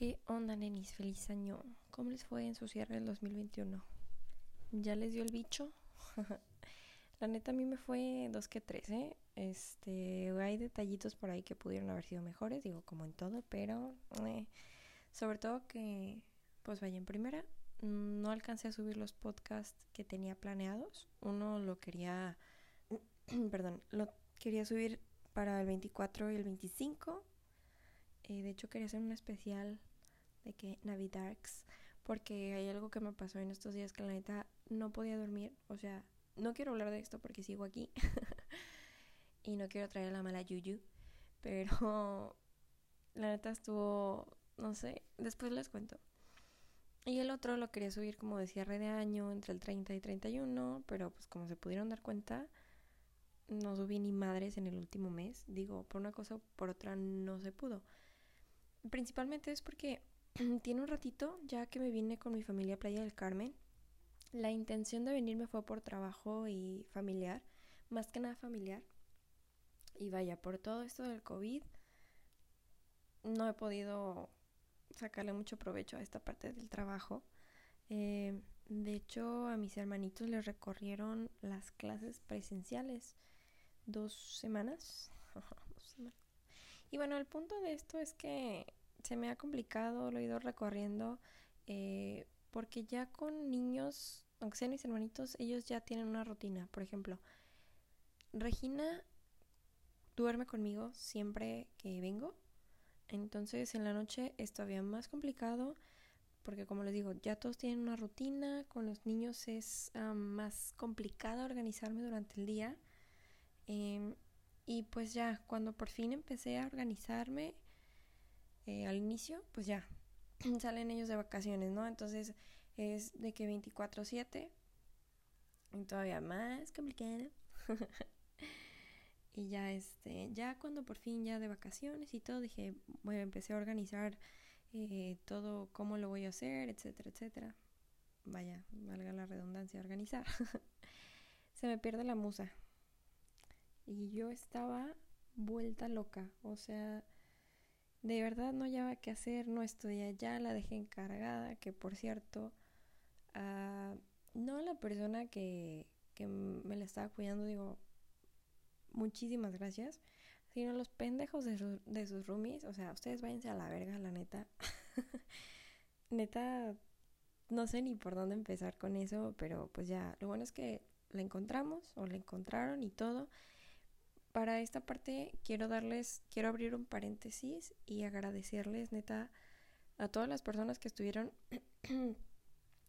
¿Qué onda, nenis? Feliz año. ¿Cómo les fue en su cierre del 2021? ¿Ya les dio el bicho? La neta a mí me fue dos que tres, ¿eh? Este, hay detallitos por ahí que pudieron haber sido mejores, digo, como en todo, pero eh, sobre todo que, pues vaya en primera, no alcancé a subir los podcasts que tenía planeados. Uno lo quería, perdón, lo quería subir para el 24 y el 25. Eh, de hecho, quería hacer un especial de que Navidarks, porque hay algo que me pasó en estos días que la neta no podía dormir, o sea, no quiero hablar de esto porque sigo aquí y no quiero traer la mala yuyu, pero la neta estuvo, no sé, después les cuento. Y el otro lo quería subir como de cierre de año, entre el 30 y 31, pero pues como se pudieron dar cuenta, no subí ni madres en el último mes. Digo, por una cosa o por otra no se pudo. Principalmente es porque tiene un ratito ya que me vine con mi familia a Playa del Carmen. La intención de venirme fue por trabajo y familiar, más que nada familiar. Y vaya, por todo esto del COVID, no he podido sacarle mucho provecho a esta parte del trabajo. Eh, de hecho, a mis hermanitos les recorrieron las clases presenciales dos semanas. dos semanas. Y bueno, el punto de esto es que se me ha complicado, lo he ido recorriendo, eh, porque ya con niños, aunque sean mis hermanitos, ellos ya tienen una rutina. Por ejemplo, Regina duerme conmigo siempre que vengo. Entonces en la noche es todavía más complicado porque como les digo, ya todos tienen una rutina, con los niños es más complicado organizarme durante el día. Em, y pues ya, cuando por fin empecé a organizarme, eh, al inicio, pues ya salen ellos de vacaciones, ¿no? Entonces es de que 24/7 y todavía más complicado. y ya este, ya cuando por fin ya de vacaciones y todo, dije, bueno, empecé a organizar eh, todo, cómo lo voy a hacer, etcétera, etcétera. Vaya, valga la redundancia, organizar. Se me pierde la musa. Y yo estaba vuelta loca, o sea, de verdad no hallaba qué hacer, no estoy allá, la dejé encargada, que por cierto, uh, no la persona que, que me la estaba cuidando, digo, muchísimas gracias, sino los pendejos de, de sus roomies, o sea, ustedes váyanse a la verga, la neta. neta, no sé ni por dónde empezar con eso, pero pues ya, lo bueno es que la encontramos o la encontraron y todo para esta parte quiero darles, quiero abrir un paréntesis y agradecerles neta a todas las personas que estuvieron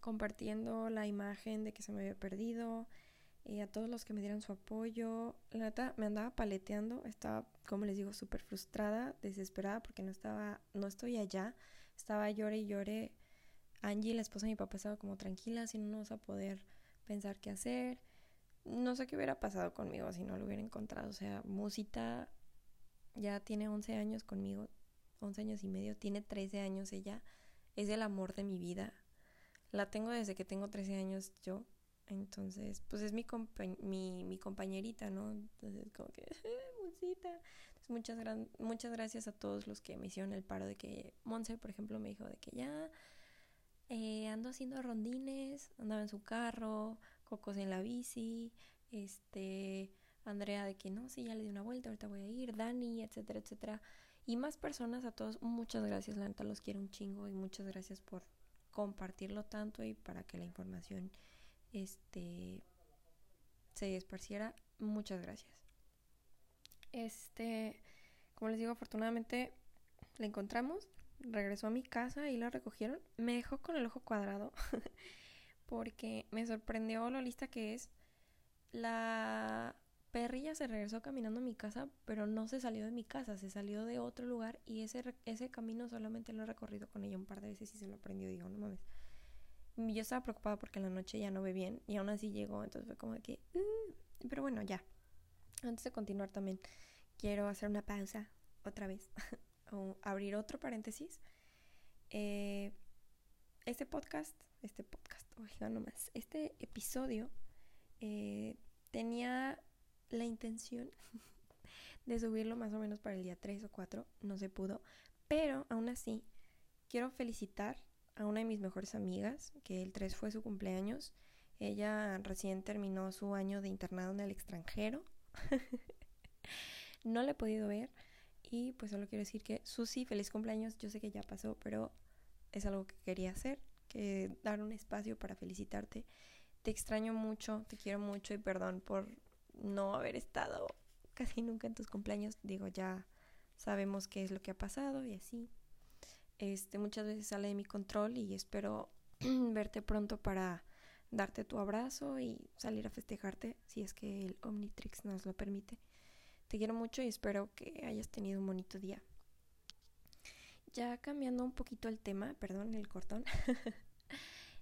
compartiendo la imagen de que se me había perdido, y a todos los que me dieron su apoyo. La neta me andaba paleteando, estaba, como les digo, súper frustrada, desesperada porque no estaba, no estoy allá, estaba llore y llore. Angie, la esposa de mi papá, estaba como tranquila, si no nos a poder pensar qué hacer no sé qué hubiera pasado conmigo si no lo hubiera encontrado. O sea, Musita ya tiene 11 años conmigo, 11 años y medio, tiene 13 años ella, es el amor de mi vida. La tengo desde que tengo 13 años yo. Entonces, pues es mi, mi, mi compañerita, ¿no? Entonces, como que, Musita. muchas, gran muchas gracias a todos los que me hicieron el paro de que Monse, por ejemplo, me dijo de que ya eh, ando haciendo rondines, andaba en su carro, Cocos en la bici, este, Andrea de que no, sí, ya le di una vuelta, ahorita voy a ir, Dani, etcétera, etcétera. Y más personas, a todos, muchas gracias, la neta los quiero un chingo y muchas gracias por compartirlo tanto y para que la información este se esparciera. Muchas gracias. Este, como les digo, afortunadamente la encontramos, regresó a mi casa y la recogieron. Me dejó con el ojo cuadrado. porque me sorprendió lo lista que es. La perrilla se regresó caminando a mi casa, pero no se salió de mi casa, se salió de otro lugar y ese, ese camino solamente lo he recorrido con ella un par de veces y se lo aprendió. Digo, no mames. Yo estaba preocupada porque en la noche ya no ve bien y aún así llegó, entonces fue como que... Uh", pero bueno, ya. Antes de continuar también, quiero hacer una pausa otra vez, o abrir otro paréntesis. Eh, este podcast, este podcast, oiga nomás, este episodio eh, tenía la intención de subirlo más o menos para el día 3 o 4, no se pudo, pero aún así quiero felicitar a una de mis mejores amigas, que el 3 fue su cumpleaños. Ella recién terminó su año de internado en el extranjero. no la he podido ver. Y pues solo quiero decir que Susi, feliz cumpleaños. Yo sé que ya pasó, pero es algo que quería hacer, que dar un espacio para felicitarte. Te extraño mucho, te quiero mucho y perdón por no haber estado casi nunca en tus cumpleaños. Digo, ya sabemos qué es lo que ha pasado y así. Este, muchas veces sale de mi control y espero verte pronto para darte tu abrazo y salir a festejarte si es que el Omnitrix nos lo permite. Te quiero mucho y espero que hayas tenido un bonito día. Ya cambiando un poquito el tema, perdón, el cortón.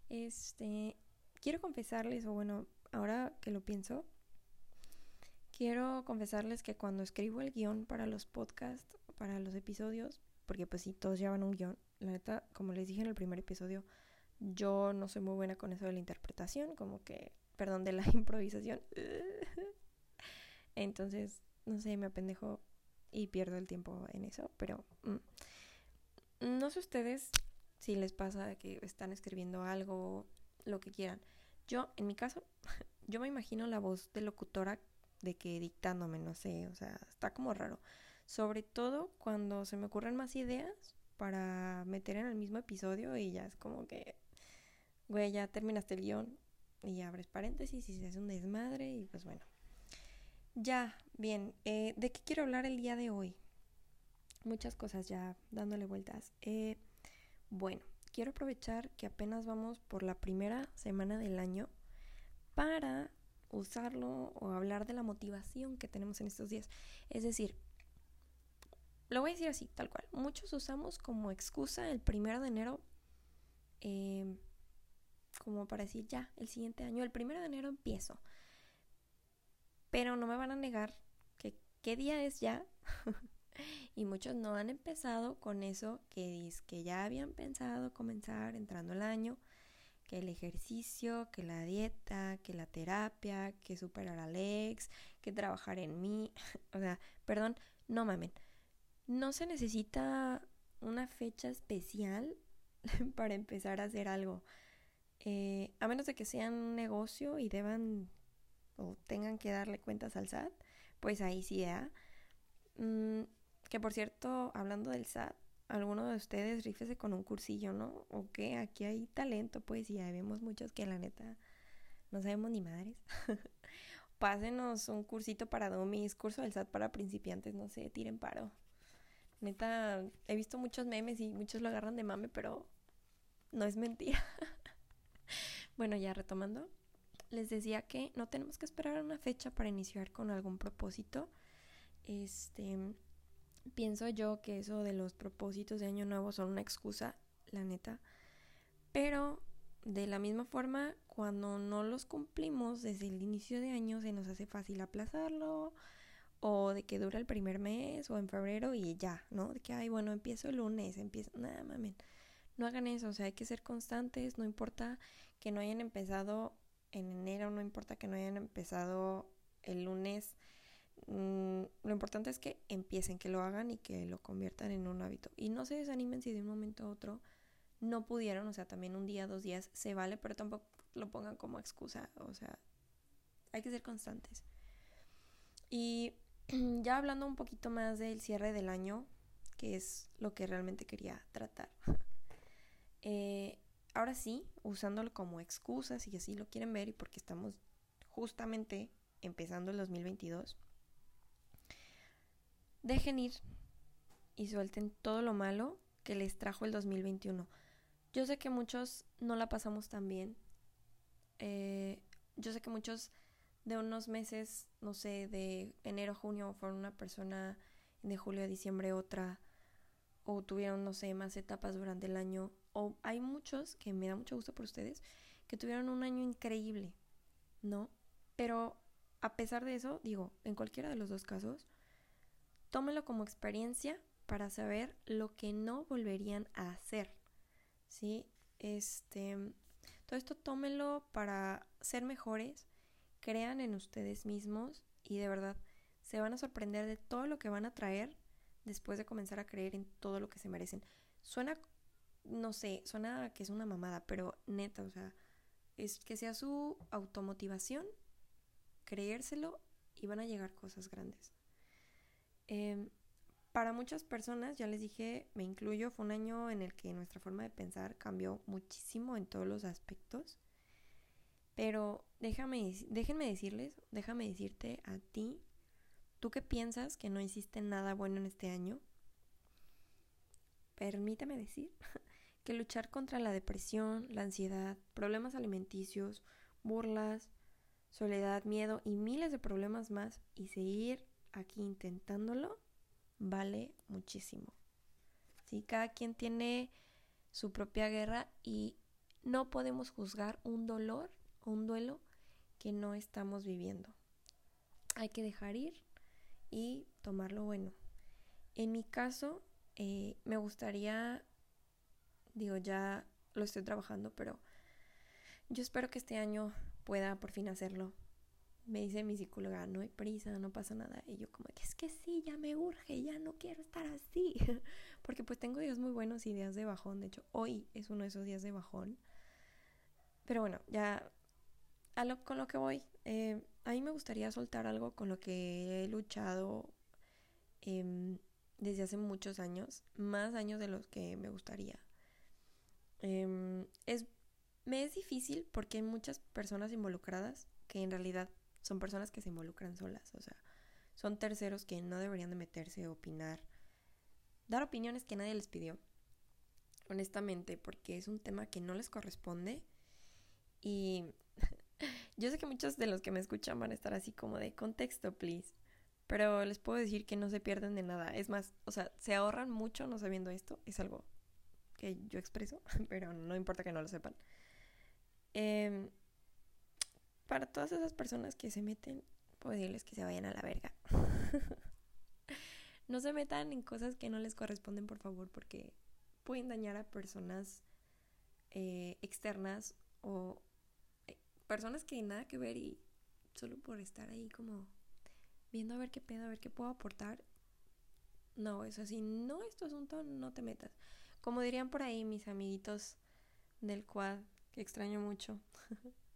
este, quiero confesarles, o bueno, ahora que lo pienso, quiero confesarles que cuando escribo el guion para los podcasts, para los episodios, porque pues sí, todos llevan un guion, la neta, como les dije en el primer episodio, yo no soy muy buena con eso de la interpretación, como que, perdón, de la improvisación. Entonces, no sé, me apendejo y pierdo el tiempo en eso, pero mm, no sé ustedes si les pasa que están escribiendo algo, lo que quieran. Yo, en mi caso, yo me imagino la voz de locutora de que dictándome, no sé, o sea, está como raro. Sobre todo cuando se me ocurren más ideas para meter en el mismo episodio y ya es como que, güey, ya terminaste el guion y abres paréntesis y se hace un desmadre y pues bueno. Ya, bien, eh, ¿de qué quiero hablar el día de hoy? Muchas cosas ya dándole vueltas. Eh, bueno, quiero aprovechar que apenas vamos por la primera semana del año para usarlo o hablar de la motivación que tenemos en estos días. Es decir, lo voy a decir así, tal cual. Muchos usamos como excusa el primero de enero eh, como para decir ya, el siguiente año, el primero de enero empiezo. Pero no me van a negar que qué día es ya y muchos no han empezado con eso que, que ya habían pensado comenzar entrando el año, que el ejercicio, que la dieta, que la terapia, que superar al ex, que trabajar en mí. o sea, perdón, no mamen. No se necesita una fecha especial para empezar a hacer algo. Eh, a menos de que sean un negocio y deban o tengan que darle cuentas al SAT, pues ahí sí, ¿eh? Que por cierto, hablando del SAT, alguno de ustedes rífese con un cursillo, ¿no? O que aquí hay talento, pues, y ya vemos muchos que la neta no sabemos ni madres. Pásenos un cursito para domis, curso del SAT para principiantes, no sé, tiren paro. Neta, he visto muchos memes y muchos lo agarran de mame, pero no es mentira. bueno, ya retomando, les decía que no tenemos que esperar una fecha para iniciar con algún propósito. Este, Pienso yo que eso de los propósitos de año nuevo son una excusa, la neta. Pero de la misma forma, cuando no los cumplimos desde el inicio de año, se nos hace fácil aplazarlo o de que dura el primer mes o en febrero y ya, ¿no? De que, ay, bueno, empiezo el lunes, empiezo, nada, mamen. No hagan eso, o sea, hay que ser constantes, no importa que no hayan empezado en enero, no importa que no hayan empezado el lunes Mm, lo importante es que empiecen, que lo hagan y que lo conviertan en un hábito. Y no se desanimen si de un momento a otro no pudieron, o sea, también un día, dos días se vale, pero tampoco lo pongan como excusa, o sea, hay que ser constantes. Y ya hablando un poquito más del cierre del año, que es lo que realmente quería tratar. Eh, ahora sí, usándolo como excusa, si así lo quieren ver y porque estamos justamente empezando el 2022 Dejen ir y suelten todo lo malo que les trajo el 2021. Yo sé que muchos no la pasamos tan bien. Eh, yo sé que muchos de unos meses, no sé, de enero a junio fueron una persona, de julio a diciembre otra, o tuvieron, no sé, más etapas durante el año. O hay muchos, que me da mucho gusto por ustedes, que tuvieron un año increíble, ¿no? Pero a pesar de eso, digo, en cualquiera de los dos casos, tómelo como experiencia para saber lo que no volverían a hacer. ¿Sí? Este, todo esto tómelo para ser mejores, crean en ustedes mismos y de verdad se van a sorprender de todo lo que van a traer después de comenzar a creer en todo lo que se merecen. Suena no sé, suena que es una mamada, pero neta, o sea, es que sea su automotivación, creérselo y van a llegar cosas grandes. Em, para muchas personas, ya les dije, me incluyo, fue un año en el que nuestra forma de pensar cambió muchísimo en todos los aspectos. Pero déjame, déjenme decirles, déjame decirte a ti, tú que piensas que no hiciste nada bueno en este año, permíteme decir que luchar contra la depresión, la ansiedad, problemas alimenticios, burlas, soledad, miedo y miles de problemas más y seguir aquí intentándolo vale muchísimo. ¿Sí? Cada quien tiene su propia guerra y no podemos juzgar un dolor o un duelo que no estamos viviendo. Hay que dejar ir y tomar lo bueno. En mi caso, eh, me gustaría, digo, ya lo estoy trabajando, pero yo espero que este año pueda por fin hacerlo me dice mi psicóloga, no hay prisa, no pasa nada. Y yo como que es que sí, ya me urge, ya no quiero estar así. Porque pues tengo días muy buenos y días de bajón. De hecho, hoy es uno de esos días de bajón. Pero bueno, ya a lo, con lo que voy. Eh, a mí me gustaría soltar algo con lo que he luchado em, desde hace muchos años. Más años de los que me gustaría. Em, es, me es difícil porque hay muchas personas involucradas que en realidad son personas que se involucran solas, o sea, son terceros que no deberían de meterse, opinar, dar opiniones que nadie les pidió, honestamente, porque es un tema que no les corresponde y yo sé que muchos de los que me escuchan van a estar así como de contexto, please. Pero les puedo decir que no se pierden de nada. Es más, o sea, se ahorran mucho no sabiendo esto. Es algo que yo expreso, pero no importa que no lo sepan. Eh, para todas esas personas que se meten, puedo decirles que se vayan a la verga. no se metan en cosas que no les corresponden, por favor, porque pueden dañar a personas eh, externas o eh, personas que nada que ver y solo por estar ahí como viendo a ver qué pedo, a ver qué puedo aportar. No, es así, no es tu asunto, no te metas. Como dirían por ahí mis amiguitos del quad, que extraño mucho.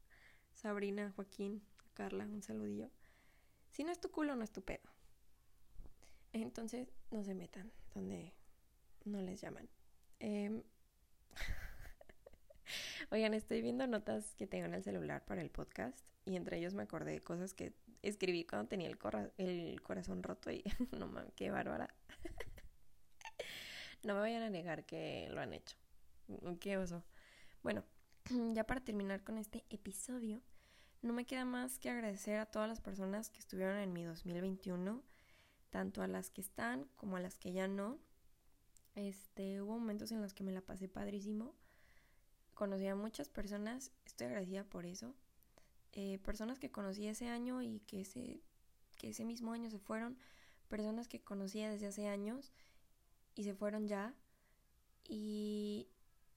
Sabrina, Joaquín, Carla, un saludillo. Si no es tu culo, no es tu pedo. Entonces, no se metan donde no les llaman. Em, oigan, estoy viendo notas que tengo en el celular para el podcast y entre ellos me acordé de cosas que escribí cuando tenía el, el corazón roto y no mames, qué bárbara. no me vayan a negar que lo han hecho. Qué oso. Bueno, ya para terminar con este episodio, no me queda más que agradecer a todas las personas que estuvieron en mi 2021, tanto a las que están como a las que ya no. Este, hubo momentos en los que me la pasé padrísimo. Conocí a muchas personas, estoy agradecida por eso. Eh, personas que conocí ese año y que ese, que ese mismo año se fueron. Personas que conocía desde hace años y se fueron ya. Y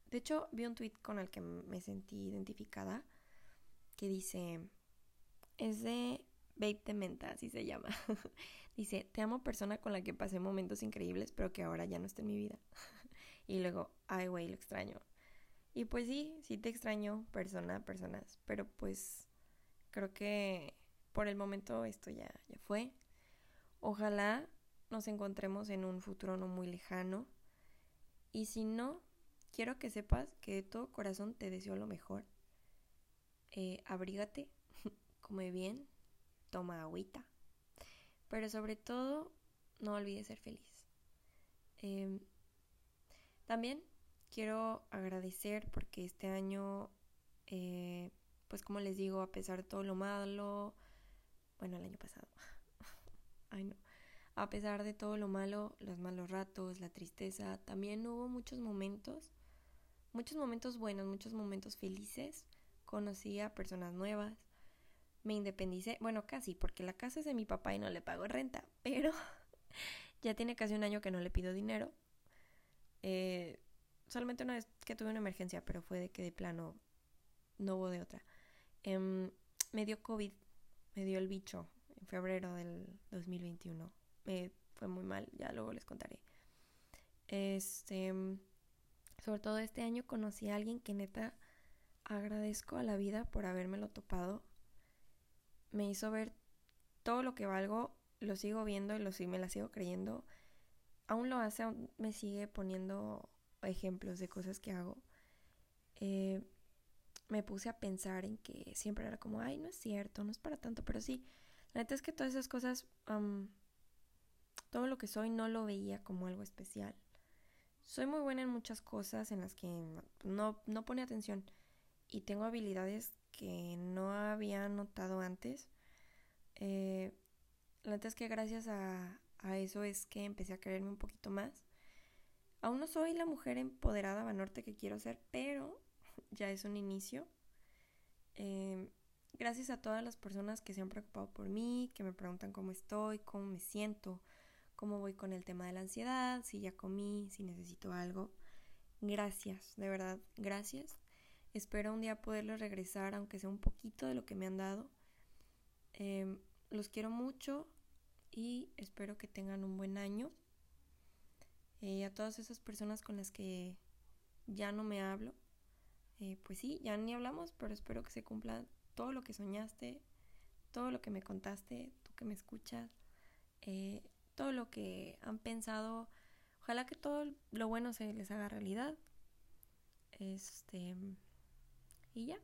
de hecho vi un tweet con el que me sentí identificada que dice, es de Babe de Menta, así se llama. dice, te amo persona con la que pasé momentos increíbles, pero que ahora ya no está en mi vida. y luego, ay, güey, lo extraño. Y pues sí, sí te extraño, persona, personas, pero pues creo que por el momento esto ya, ya fue. Ojalá nos encontremos en un futuro no muy lejano. Y si no, quiero que sepas que de todo corazón te deseo lo mejor eh, abrígate, come bien, toma agüita, pero sobre todo no olvides ser feliz. Em, también quiero agradecer porque este año, eh, pues como les digo, a pesar de todo lo malo, bueno, el año pasado, ay no, a pesar de todo lo malo, los malos ratos, la tristeza, también hubo muchos momentos, muchos momentos buenos, muchos momentos felices conocí a personas nuevas, me independicé, bueno, casi, porque la casa es de mi papá y no le pago renta, pero ya tiene casi un año que no le pido dinero. Eh, solamente una vez que tuve una emergencia, pero fue de que de plano no hubo de otra. Em, me dio COVID, me dio el bicho en febrero del 2021. Me fue muy mal, ya luego les contaré. Este, Sobre todo este año conocí a alguien que neta agradezco a la vida por habérmelo topado. Me hizo ver todo lo que valgo, lo sigo viendo y lo, me la sigo creyendo. Aún lo hace, aún me sigue poniendo ejemplos de cosas que hago. Eh, me puse a pensar en que siempre era como, ay, no es cierto, no es para tanto, pero sí, la neta es que todas esas cosas, todo lo que soy no lo veía como algo especial. Soy muy buena en muchas cosas en las que no, no pone atención y tengo habilidades que no había notado antes. Eh, la neta es que gracias a, a eso es que empecé a quererme un poquito más. Aún no soy la mujer empoderada Banorte que quiero ser, pero ya es un inicio. Em, gracias a todas las personas que se han preocupado por mí, que me preguntan cómo estoy, cómo me siento, cómo voy con el tema de la ansiedad, si ya comí, si necesito algo. Gracias, de verdad, gracias. Espero un día poderles regresar, aunque sea un poquito de lo que me han dado. Em, los quiero mucho y espero que tengan un buen año. Eh, a todas esas personas con las que ya no me hablo, eh, pues sí, ya ni hablamos, pero espero que se cumpla todo lo que soñaste, todo lo que me contaste, tú que me escuchas, eh, todo lo que han pensado. Ojalá que todo lo bueno se les haga realidad. Este. Y ya.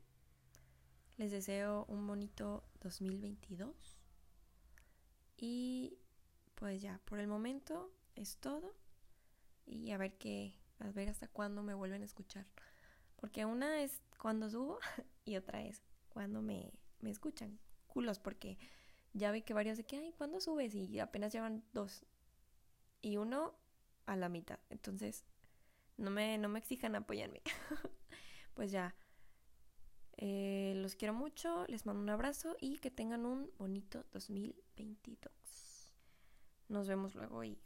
Les deseo un bonito 2022. Y pues ya, por el momento es todo. Y a ver qué, a ver hasta cuándo me vuelven a escuchar. Porque una es cuando subo y otra es cuando me, me escuchan. Culos, porque ya vi que varios de que, ay, ¿cuándo subes? Y apenas llevan dos. Y uno a la mitad. Entonces, no me, no me exijan apoyarme. pues ya. Eh, los quiero mucho, les mando un abrazo y que tengan un bonito 2022. Nos vemos luego y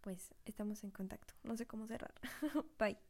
pues estamos en contacto. No sé cómo cerrar. Bye.